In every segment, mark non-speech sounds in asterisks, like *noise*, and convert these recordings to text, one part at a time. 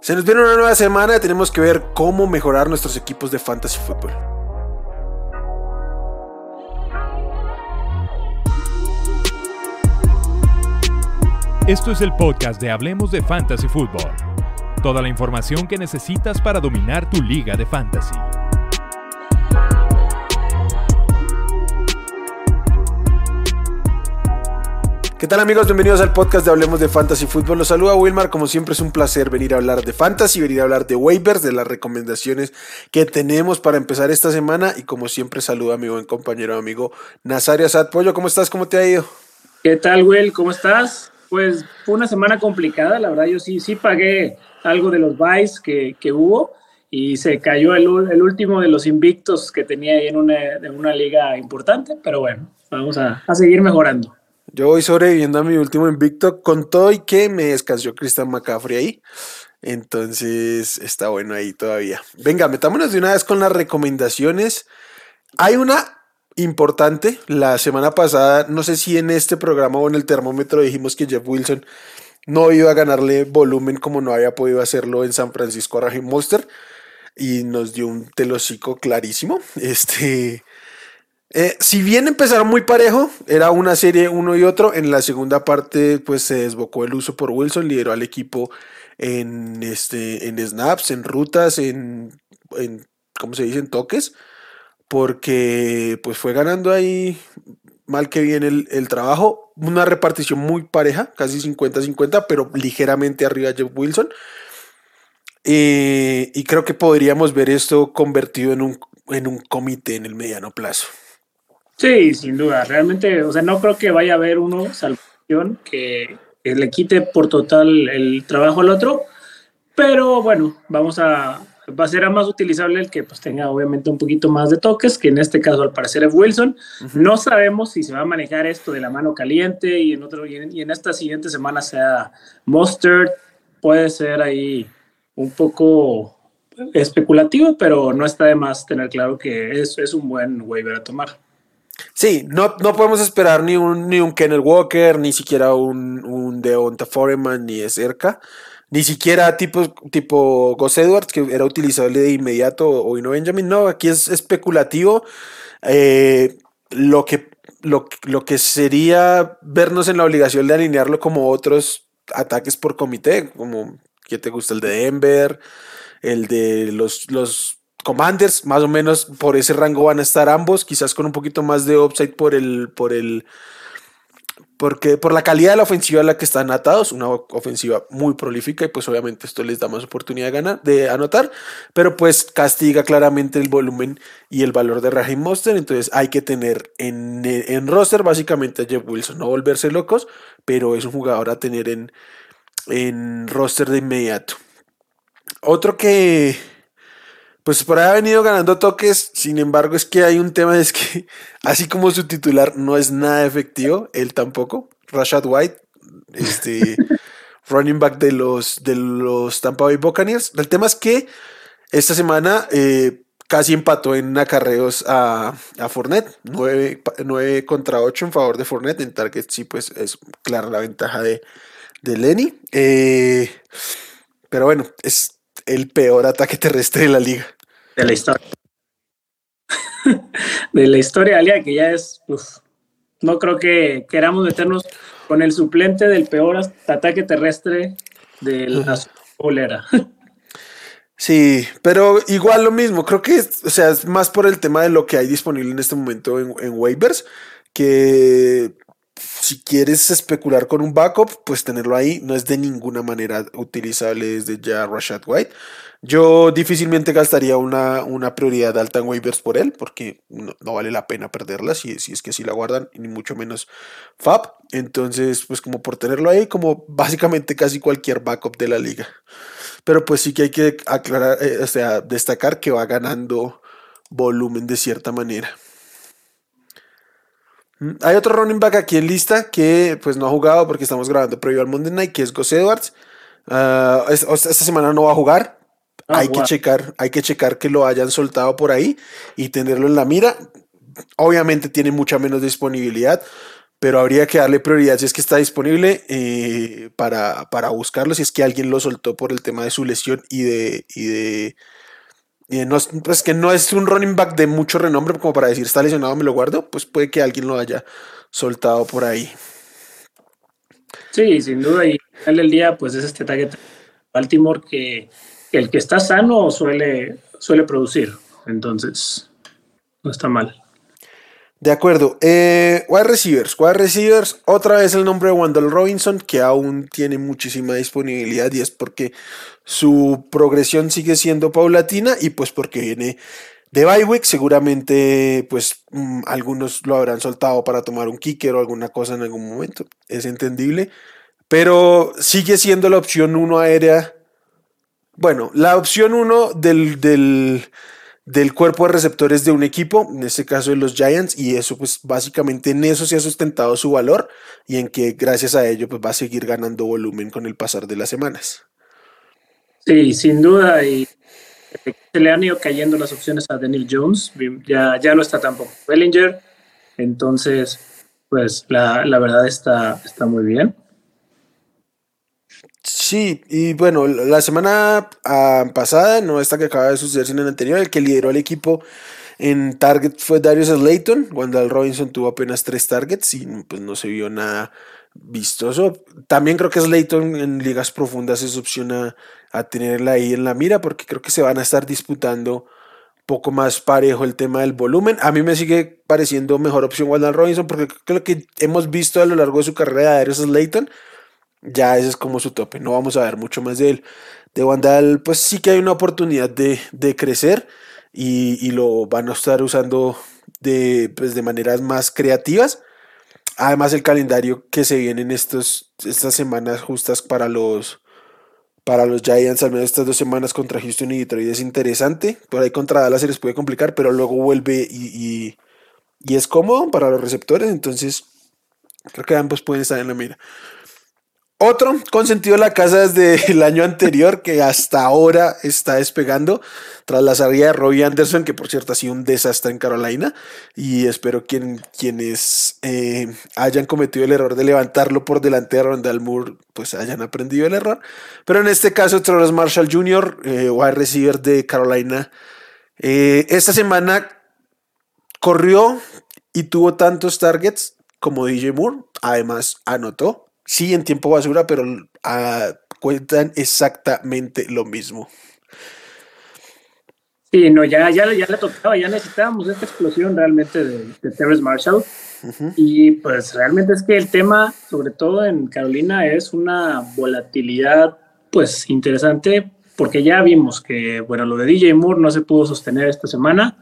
Se nos viene una nueva semana tenemos que ver cómo mejorar nuestros equipos de fantasy fútbol. Esto es el podcast de Hablemos de Fantasy Fútbol. Toda la información que necesitas para dominar tu liga de fantasy. ¿Qué tal amigos? Bienvenidos al podcast de Hablemos de Fantasy Fútbol. Los saluda Wilmar. Como siempre es un placer venir a hablar de Fantasy, venir a hablar de waivers, de las recomendaciones que tenemos para empezar esta semana. Y como siempre saludo a mi buen compañero amigo Nazario Asad. Pollo, ¿cómo estás? ¿Cómo te ha ido? ¿Qué tal, Will? ¿Cómo estás? Pues fue una semana complicada, la verdad yo sí, sí pagué algo de los buys que, que hubo y se cayó el, el, último de los invictos que tenía ahí en una, en una liga importante, pero bueno, vamos a, a seguir mejorando. Yo voy sobreviviendo a mi último invicto con todo y que me descansó Christian McCaffrey ahí. Entonces está bueno ahí todavía. Venga, metámonos de una vez con las recomendaciones. Hay una importante. La semana pasada, no sé si en este programa o en el termómetro dijimos que Jeff Wilson no iba a ganarle volumen como no había podido hacerlo en San Francisco a Raheem Monster. Y nos dio un telocico clarísimo. Este. Eh, si bien empezaron muy parejo, era una serie uno y otro, en la segunda parte pues se desbocó el uso por Wilson, lideró al equipo en, este, en snaps, en rutas, en, en, ¿cómo se dice? En toques, porque pues fue ganando ahí mal que bien el, trabajo, una repartición muy pareja, casi 50-50, pero ligeramente arriba Jeff Wilson. Eh, y creo que podríamos ver esto convertido en un, en un comité en el mediano plazo. Sí, sin duda. Realmente, o sea, no creo que vaya a haber uno, salvación, que, que le quite por total el trabajo al otro. Pero bueno, vamos a. Va a ser más utilizable el que pues, tenga obviamente un poquito más de toques, que en este caso al parecer es Wilson. Uh -huh. No sabemos si se va a manejar esto de la mano caliente y en, otro, y en, y en esta siguiente semana sea Mustard. Puede ser ahí un poco especulativo, pero no está de más tener claro que es, es un buen waiver a tomar. Sí, no, no podemos esperar ni un, ni un Kenneth Walker, ni siquiera un, un Deonta Foreman, ni de cerca, ni siquiera tipo, tipo Gus Edwards, que era utilizable de inmediato, o no Benjamin. No, aquí es especulativo. Eh, lo, que, lo, lo que sería vernos en la obligación de alinearlo como otros ataques por comité, como que te gusta el de Denver, el de los, los Commanders, más o menos por ese rango van a estar ambos, quizás con un poquito más de upside por el, por el, porque por la calidad de la ofensiva a la que están atados, una ofensiva muy prolífica y pues obviamente esto les da más oportunidad de ganar, de anotar, pero pues castiga claramente el volumen y el valor de Raheem Monster, entonces hay que tener en, en roster básicamente a Jeff Wilson, no volverse locos, pero es un jugador a tener en, en roster de inmediato. Otro que pues por ahí ha venido ganando toques, sin embargo es que hay un tema, es que *laughs* así como su titular no es nada efectivo, él tampoco, Rashad White, este *laughs* running back de los, de los Tampa Bay Buccaneers. El tema es que esta semana eh, casi empató en acarreos a, a Fournette, 9, 9, contra 8 en favor de Fournette, en target sí pues es clara la ventaja de, de Lenny. Eh, pero bueno, es el peor ataque terrestre de la liga. *laughs* De la historia. de la historia de que ya es. Uf, no creo que queramos meternos con el suplente del peor ataque terrestre de la bolera. Sí, pero igual lo mismo, creo que es, o sea, es más por el tema de lo que hay disponible en este momento en, en waivers, que si quieres especular con un backup, pues tenerlo ahí no es de ninguna manera utilizable desde ya Rashad White. Yo difícilmente gastaría una, una prioridad alta en waivers por él, porque no, vale la pena perderla si, si, es que si la guardan, ni mucho menos Fab. Entonces, pues como por tenerlo ahí, como básicamente casi cualquier backup de la liga. Pero pues sí que hay que aclarar, eh, o sea, destacar que va ganando volumen de cierta manera. Hay otro running back aquí en lista que pues no ha jugado porque estamos grabando previo al Monday Night, que es Gus Edwards. Uh, esta semana no va a jugar. Hay wow. que checar, hay que checar que lo hayan soltado por ahí y tenerlo en la mira. Obviamente tiene mucha menos disponibilidad, pero habría que darle prioridad si es que está disponible eh, para, para, buscarlo, si es que alguien lo soltó por el tema de su lesión y de... Y de, no, pues que no es un running back de mucho renombre como para decir está lesionado, me lo guardo, pues puede que alguien lo haya soltado por ahí. Sí, sin duda, y al del día, pues es este target Baltimore que, el que está sano suele, suele producir, entonces no está mal. De acuerdo. Eh, wide receivers. Wide receivers, otra vez el nombre de Wendell Robinson, que aún tiene muchísima disponibilidad y es porque su progresión sigue siendo paulatina y pues porque viene de Bywick. Seguramente, pues mm, algunos lo habrán soltado para tomar un kicker o alguna cosa en algún momento. Es entendible. Pero sigue siendo la opción 1 aérea. Bueno, la opción 1 del, del del cuerpo de receptores de un equipo, en este caso de los Giants, y eso pues básicamente en eso se ha sustentado su valor y en que gracias a ello pues va a seguir ganando volumen con el pasar de las semanas. Sí, sin duda, y se le han ido cayendo las opciones a Daniel Jones, ya, ya no está tampoco Bellinger, entonces pues la, la verdad está, está muy bien. Sí, y bueno, la semana ah, pasada, no esta que acaba de suceder, sino la anterior, el que lideró el equipo en target fue Darius Slayton, cuando Al Robinson tuvo apenas tres targets y pues no se vio nada vistoso. También creo que Slayton en ligas profundas es opción a, tenerla ahí en la mira porque creo que se van a estar disputando poco más parejo el tema del volumen. A mí me sigue pareciendo mejor opción Wandal Robinson porque creo que hemos visto a lo largo de su carrera Darius Slayton ya ese es como su tope, no vamos a ver mucho más de él. De Wandal, pues sí que hay una oportunidad de, crecer y, lo van a estar usando de, pues de maneras más creativas. Además, el calendario que se viene en estos, estas semanas justas para los, para los Giants, al menos estas dos semanas contra Houston y Detroit es interesante. Por ahí contra Dallas se les puede complicar, pero luego vuelve y, y, y es cómodo para los receptores. Entonces, creo que ambos pueden estar en la mira. Otro consentido de la casa desde el año anterior que hasta ahora está despegando tras la salida de Robbie Anderson, que por cierto ha sido un desastre en Carolina y espero que quienes eh, hayan cometido el error de levantarlo por delante de Rondal Moore pues hayan aprendido el error. Pero en este caso Charles Marshall Jr., eh, wide receiver de Carolina, eh, esta semana corrió y tuvo tantos targets como DJ Moore, además anotó sí en tiempo basura, pero ah, cuentan exactamente lo mismo. Sí, no, ya, ya, ya le tocaba, ya necesitábamos esta explosión realmente de, de Terrence Marshall. Y pues realmente es que el tema, sobre todo en Carolina, es una volatilidad pues interesante porque ya vimos que, bueno, lo de DJ Moore no se pudo sostener esta semana,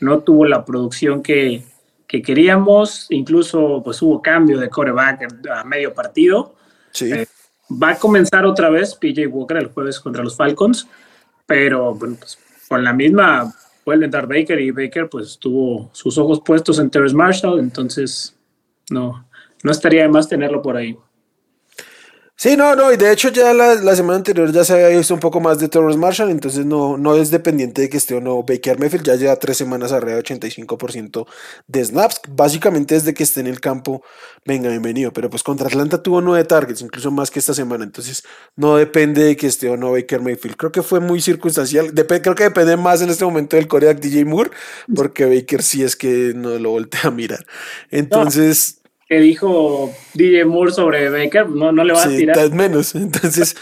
no tuvo la producción que, que queríamos, incluso pues hubo cambio de coreback a medio partido. Sí. Eh, va a comenzar otra vez PJ Walker el jueves contra los Falcons, pero bueno, pues con la misma vuelve a entrar Baker y Baker pues tuvo sus ojos puestos en Terrence Marshall, entonces no, no estaría de más tenerlo por ahí. Sí, no, no, y de hecho ya la, semana anterior ya se había visto un poco más de Torres Marshall, entonces no, no es dependiente de que esté o no Baker Mayfield, ya lleva tres semanas arriba de 85% de snaps, básicamente desde que esté en el campo, venga, bienvenido, pero pues contra Atlanta tuvo nueve targets, incluso más que esta semana, entonces no depende de que esté o no Baker Mayfield, creo que fue muy circunstancial, creo que depende más en este momento del coreback DJ Moore, porque Baker sí es que no lo voltea a mirar, entonces que dijo DJ Moore sobre Baker, no, no le va a tirar. menos. *laughs* Entonces,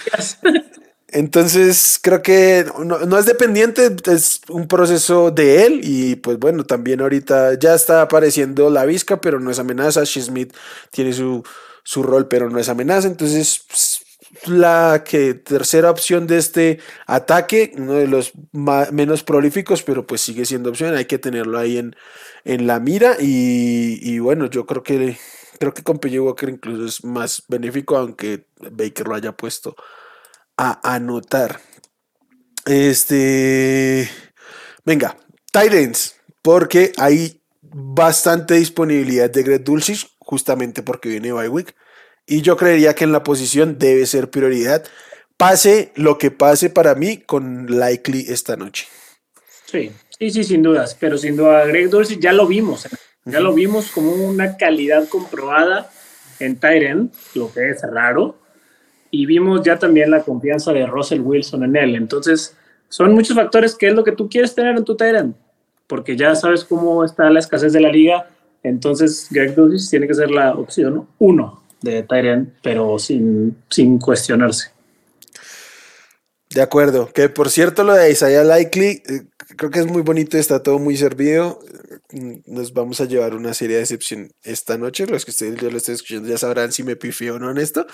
*laughs* entonces creo que no, es dependiente, es un proceso de él. Y pues bueno, también ahorita ya está apareciendo la visca, pero no es amenaza. Smith tiene su, su rol, pero no es amenaza. Entonces, pues, la que tercera opción de este ataque, uno de los menos prolíficos, pero pues sigue siendo opción, hay que tenerlo ahí en, en la mira y, bueno, yo creo que creo que con PJ Walker incluso es más benéfico, aunque Baker lo haya puesto a anotar. Este, venga, Titans, porque hay bastante disponibilidad de Greg Dulcich, justamente porque viene Bywick. Y yo creería que en la posición debe ser prioridad. Pase lo que pase para mí con Likely esta noche. Sí, sí, sí, sin dudas. Pero sin duda, Greg Dulcich ya lo vimos Ya lo vimos como una calidad comprobada en Tyren, lo que es raro, y vimos ya también la confianza de Russell Wilson en él. Entonces, son muchos factores que es lo que tú quieres tener en tu Tyren, porque ya sabes cómo está la escasez de la liga. Entonces, Greg Dulcich tiene que ser la opción uno de Tyren, pero sin, sin cuestionarse. De acuerdo, que por cierto lo de Isaiah Likely, eh, creo que es muy bonito, está todo muy servido. Nos vamos a llevar una serie de decepción esta noche. Los que ustedes yo lo estoy escuchando ya sabrán si me pifié o no en esto.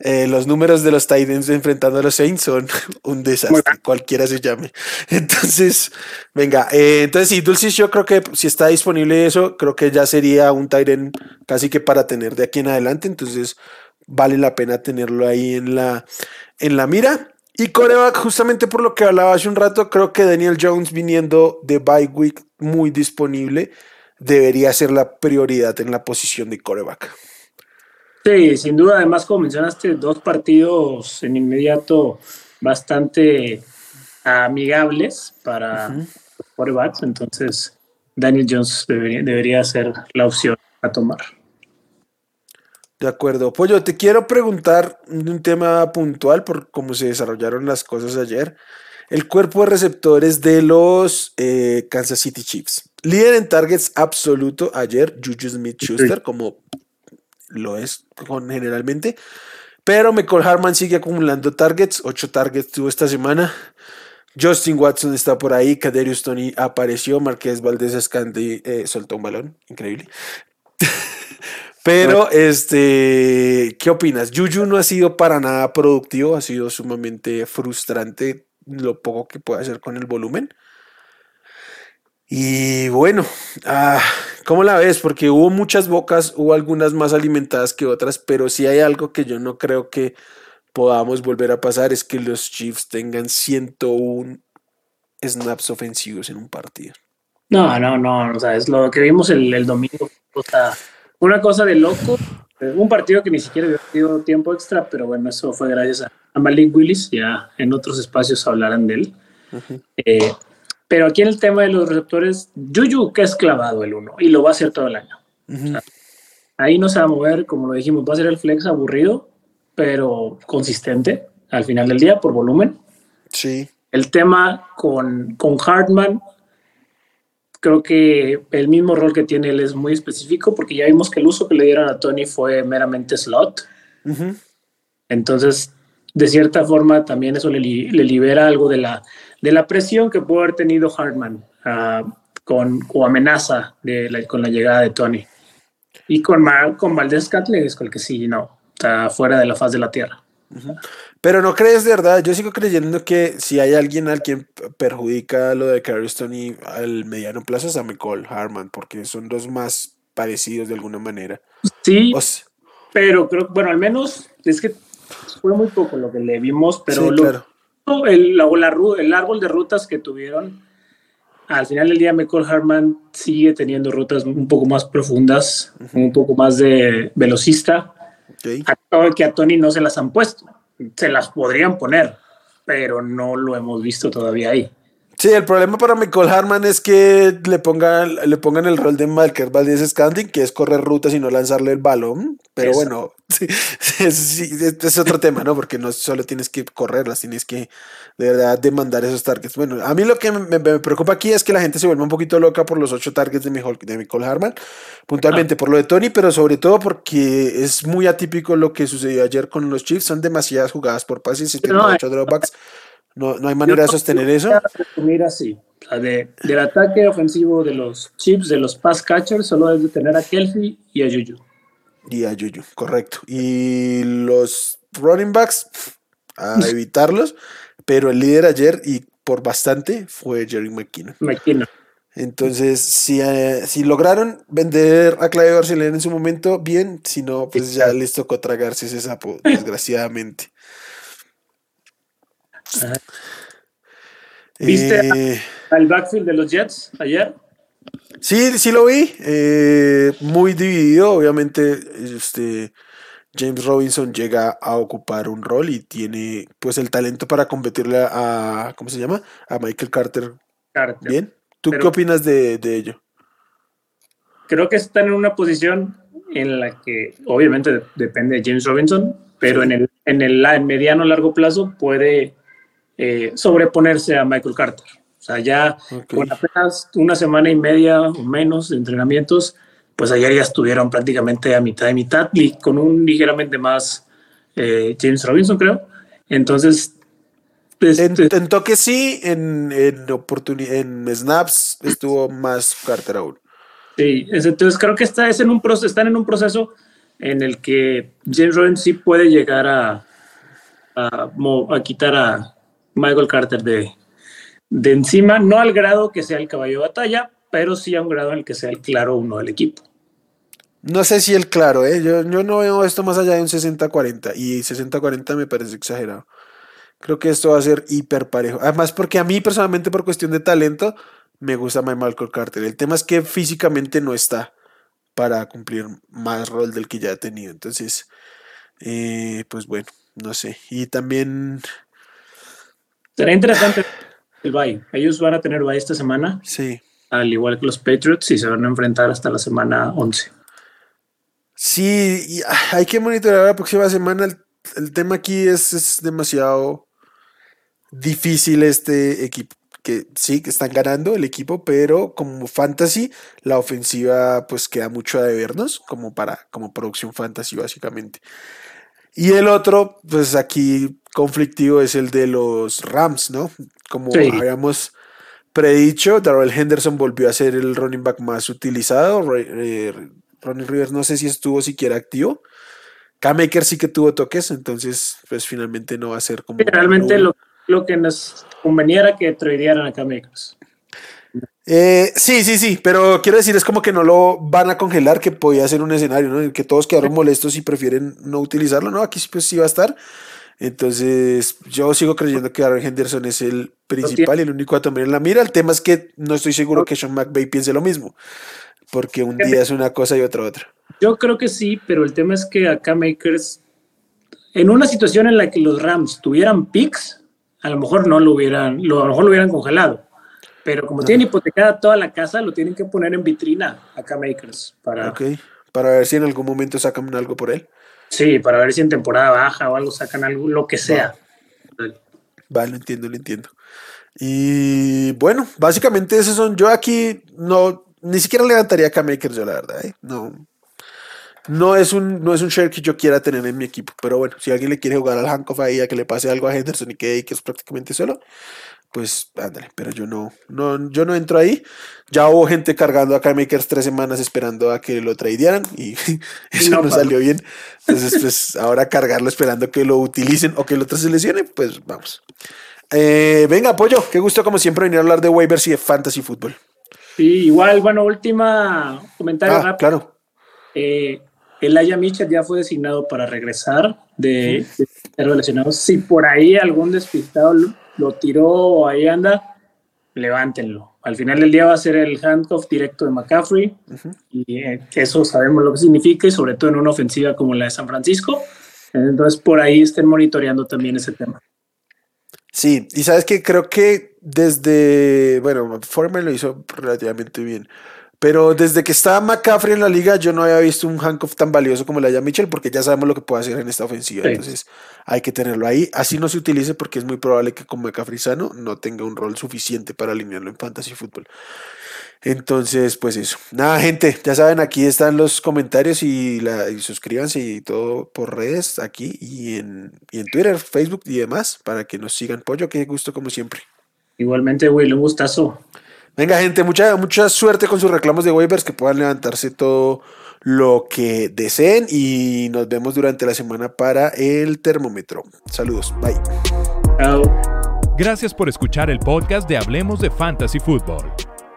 Eh, los números de los Titans enfrentando a los Saints son *laughs* un desastre, cualquiera se llame. *laughs* Entonces, venga, eh, entonces sí, Dulcis, yo creo que si está disponible eso, creo que ya sería un Titan casi que para tener de aquí en adelante. Entonces, vale la pena tenerlo ahí en la, en la mira. Y coreback, justamente por lo que hablaba hace un rato, creo que Daniel Jones viniendo de bye week muy disponible, debería ser la prioridad en la posición de coreback. Sí, sin duda, además como mencionaste, dos partidos en inmediato bastante amigables para corebacks, entonces Daniel Jones debería, debería ser la opción a tomar. De acuerdo. Pollo, te quiero preguntar un tema puntual por cómo se desarrollaron las cosas ayer. El cuerpo de receptores de los eh, Kansas City Chiefs. Líder en targets absoluto ayer, Juju Smith Schuster, como lo es generalmente. Pero McCall Harman sigue acumulando targets. Ocho targets tuvo esta semana. Justin Watson está por ahí. Kaderius Tony apareció. Marqués Valdés Escandi eh, soltó un balón. Increíble. *laughs* Pero, este, ¿qué opinas? Juju no ha sido para nada productivo, ha sido sumamente frustrante lo poco que puede hacer con el volumen. Y bueno, ah, ¿cómo la ves? Porque hubo muchas bocas, hubo algunas más alimentadas que otras, pero si hay algo que yo no creo que podamos volver a pasar es que los Chiefs tengan 101 snaps ofensivos en un partido. No, no, no, o sea, es lo que vimos el, el domingo. O sea, una cosa de loco. Eh, un partido que ni siquiera tenido tiempo extra, pero bueno, eso fue gracias a, Malik Willis. Ya en otros espacios hablarán de él. Eh, pero aquí en el tema de los receptores, Juju que es clavado el uno y lo va a hacer todo el año. ahí no se va a mover, como lo dijimos, va a ser el flex aburrido, pero consistente al final del día por volumen. Sí. El tema con, con Hartman, creo que el mismo rol que tiene él es muy específico porque ya vimos que el uso que le dieron a Tony fue meramente slot. Entonces, de cierta forma, también eso le, libera algo de la, de la presión que pudo haber tenido Hartman uh, con, o amenaza de con la llegada de Tony. Y con, con Valdés Catley es con el que sí, no, está fuera de la faz de la tierra. Pero no crees de verdad, yo sigo creyendo que si hay alguien al quien perjudica lo de Carriston y al mediano plazo es a McCall Harman, porque son los más parecidos de alguna manera. Sí, pero creo, bueno, al menos es que fue muy poco lo que le vimos, pero el, el árbol de rutas que tuvieron, al final del día McCall Harman sigue teniendo rutas un poco más profundas, un poco más de velocista que a Tony no se las han puesto. Se las podrían poner, pero no lo hemos visto todavía ahí. Sí, el problema para Michael Harman es que le pongan, le pongan el rol de Marker Valdez Scanding, que es correr rutas y no lanzarle el balón. Pero bueno, *laughs* sí, es, otro tema, ¿no? Porque no solo tienes que correrlas, tienes que de verdad demandar esos targets. Bueno, a mí lo que me, preocupa aquí es que la gente se vuelva un poquito loca por los ocho targets de, Michael, de Harman, puntualmente por lo de Tony, pero sobre todo porque es muy atípico lo que sucedió ayer con los Chiefs. Son demasiadas jugadas por pases y no, dropbacks. No, *laughs* no hay manera de sostener eso. Mira, sí. del ataque ofensivo de los chips, de los pass catchers, solo debe tener a Kelsey y a Juju. Y a Juju, correcto. Y los running backs, a *laughs* evitarlos. pero el líder ayer, y por bastante, fue Jerry McKinnon. McKinnon. Entonces, si, eh, si lograron vender a Claudio Barcelona en su momento, bien. Si no, pues ya les tocó tragarse ese sapo, desgraciadamente. ¿Viste eh, al backfield de los Jets ayer? Sí, sí lo vi. Eh, muy dividido. Obviamente, este James Robinson llega a ocupar un rol y tiene pues el talento para competirle a, ¿cómo se llama? A Michael Carter. Bien. ¿Tú qué opinas de, ello? creo que están en una posición en la que obviamente depende de James Robinson, pero en el, en el mediano largo plazo puede eh, sobreponerse a Michael Carter. O sea, ya con apenas una semana y media o menos de entrenamientos, pues ayer ya estuvieron prácticamente a mitad de mitad y con un ligeramente más eh, James Robinson, creo. Entonces, este en, toque sí, en, en, en snaps estuvo más Carter aún. Sí, entonces creo que está, es en un proceso, están en un proceso en el que James Robinson sí puede llegar a, a, a quitar a Michael Carter de, de encima, no al grado que sea el caballo de batalla, pero sí a un grado en el que sea el claro uno del equipo. No sé si el claro, ¿eh? yo, yo no veo esto más allá de un 60-40 y 60-40 me parece exagerado. Creo que esto va a ser hiper parejo. Además, porque a mí personalmente, por cuestión de talento, me gusta más Michael Carter. El tema es que físicamente no está para cumplir más rol del que ya ha tenido. Entonces, eh, pues bueno, no sé. Y también. Será interesante el bye. Ellos van a tener bye esta semana. Sí. Al igual que los Patriots y se van a enfrentar hasta la semana 11. Sí, hay que monitorear la próxima semana. El, tema aquí es, es, demasiado difícil este equipo. Que sí, que están ganando el equipo, pero como fantasy, la ofensiva pues queda mucho a debernos, como para, como producción fantasy básicamente. Y el otro, pues aquí conflictivo es el de los Rams, ¿no? Como habíamos predicho, Darrell Henderson volvió a ser el running back más utilizado. Eh, Ronnie Rivers no sé si estuvo siquiera activo. K-Maker sí que tuvo toques, entonces pues finalmente no va a ser como... Realmente lo, lo, que nos convenía era que tradearan a K-Makers. Eh, sí, sí, sí, pero quiero decir, es como que no lo van a congelar, que podía ser un escenario, ¿no? En que todos quedaron molestos y prefieren no utilizarlo, ¿no? Aquí pues sí va a estar. Entonces, yo sigo creyendo que Aaron Henderson es el principal y el único a tomar en la mira. El tema es que no estoy seguro que Sean McVay piense lo mismo porque un día es una cosa y otra otra. Yo creo que sí, pero el tema es que acá Makers, en una situación en la que los Rams tuvieran picks, a lo mejor no lo hubieran, lo, a lo mejor lo hubieran congelado. Pero como tienen hipotecada toda la casa, lo tienen que poner en vitrina acá Makers. Para, para ver si en algún momento sacan algo por él. Sí, para ver si en temporada baja o algo sacan algo, lo que sea. Vale, lo entiendo, lo entiendo. Y bueno, básicamente esos son. Yo aquí no, ni siquiera levantaría a K-Makers yo, la verdad. ¿eh? No, no es, un, no es un share que yo quiera tener en mi equipo. Pero bueno, si alguien le quiere jugar al Hankoff ahí a que le pase algo a Henderson y que, que es prácticamente solo, pues ándale. Pero yo no, no, yo no entro ahí. Ya hubo gente cargando a K-Makers tres semanas esperando a que lo tradearan y *laughs* eso no, salió bien. Entonces, pues ahora cargarlo esperando que lo utilicen o que el otro se lesione, pues vamos. Eh, venga, apoyo. Qué gusto, como siempre, venir a hablar de waivers y de fantasy fútbol. Sí, igual, bueno, última comentario ah, Claro. Eh, el Aya Mitchell ya fue designado para regresar de, relacionados. Si por ahí algún despistado lo, tiró o ahí anda, levántenlo. Al final del día va a ser el handoff directo de McCaffrey y eh, eso sabemos lo que significa y sobre todo en una ofensiva como la de San Francisco. Entonces por ahí estén monitoreando también ese tema. Sí, y sabes que creo que desde, bueno, Foreman lo hizo relativamente bien, pero desde que estaba McCaffrey en la liga yo no había visto un handcuff tan valioso como la ya Mitchell porque ya sabemos lo que puede hacer en esta ofensiva, entonces hay que tenerlo ahí, así no se utilice porque es muy probable que con McCaffrey sano no tenga un rol suficiente para alinearlo en fantasy fútbol. Entonces, pues eso. Nada, gente, ya saben, aquí están los comentarios y, la, y suscríbanse y todo por redes aquí y en, y en Twitter, Facebook y demás para que nos sigan. Pollo, qué gusto como siempre. Igualmente, Will, un gustazo. Venga, gente, mucha, mucha suerte con sus reclamos de waivers, que puedan levantarse todo lo que deseen y nos vemos durante la semana para el termómetro. Saludos, bye. Chao. Gracias por escuchar el podcast de Hablemos de Fantasy Football.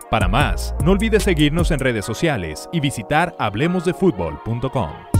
Para más, no olvides seguirnos en redes sociales y visitar hablemosdefutbol.com.